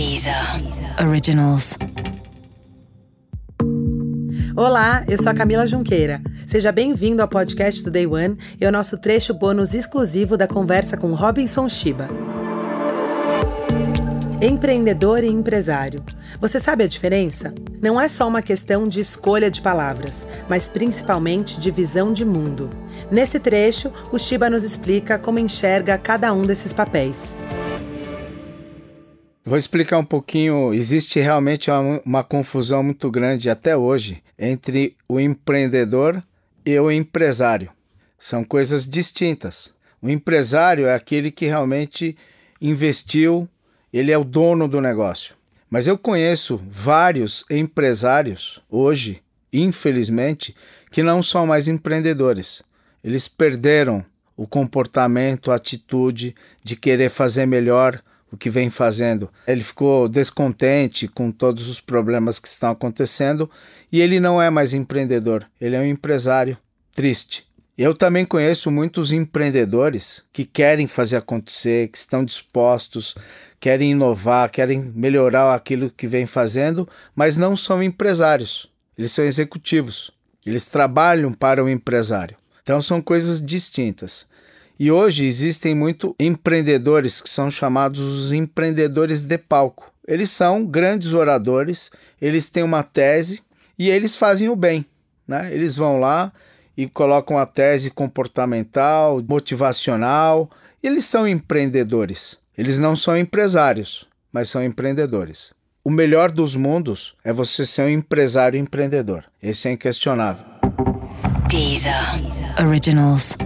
Deezer Originals. Olá, eu sou a Camila Junqueira. Seja bem-vindo ao podcast do Day One e ao nosso trecho bônus exclusivo da conversa com Robinson Shiba. Empreendedor e empresário. Você sabe a diferença? Não é só uma questão de escolha de palavras, mas principalmente de visão de mundo. Nesse trecho, o Shiba nos explica como enxerga cada um desses papéis. Vou explicar um pouquinho. Existe realmente uma, uma, confusão muito grande até hoje entre o empreendedor e o empresário. São coisas distintas. O empresário é aquele que realmente investiu, ele é o dono do negócio. Mas eu conheço vários empresários hoje, infelizmente, que não são mais empreendedores. Eles perderam o comportamento, a atitude de querer fazer melhor o que vem fazendo. Ele ficou descontente com todos os problemas que estão acontecendo e ele não é mais empreendedor, ele é um empresário triste. Eu também conheço muitos empreendedores que querem fazer acontecer, que estão dispostos, querem inovar, querem melhorar aquilo que vem fazendo, mas não são empresários. Eles são executivos. Eles trabalham para o empresário. Então são coisas distintas. E hoje existem muito empreendedores que são chamados os empreendedores de palco. Eles são grandes oradores, eles têm uma tese e eles fazem o bem. Né? Eles vão lá e colocam a tese comportamental, motivacional. Eles são empreendedores. Eles não são empresários, mas são empreendedores. O melhor dos mundos é você ser um empresário empreendedor. Esse é inquestionável. Deezer. Originals.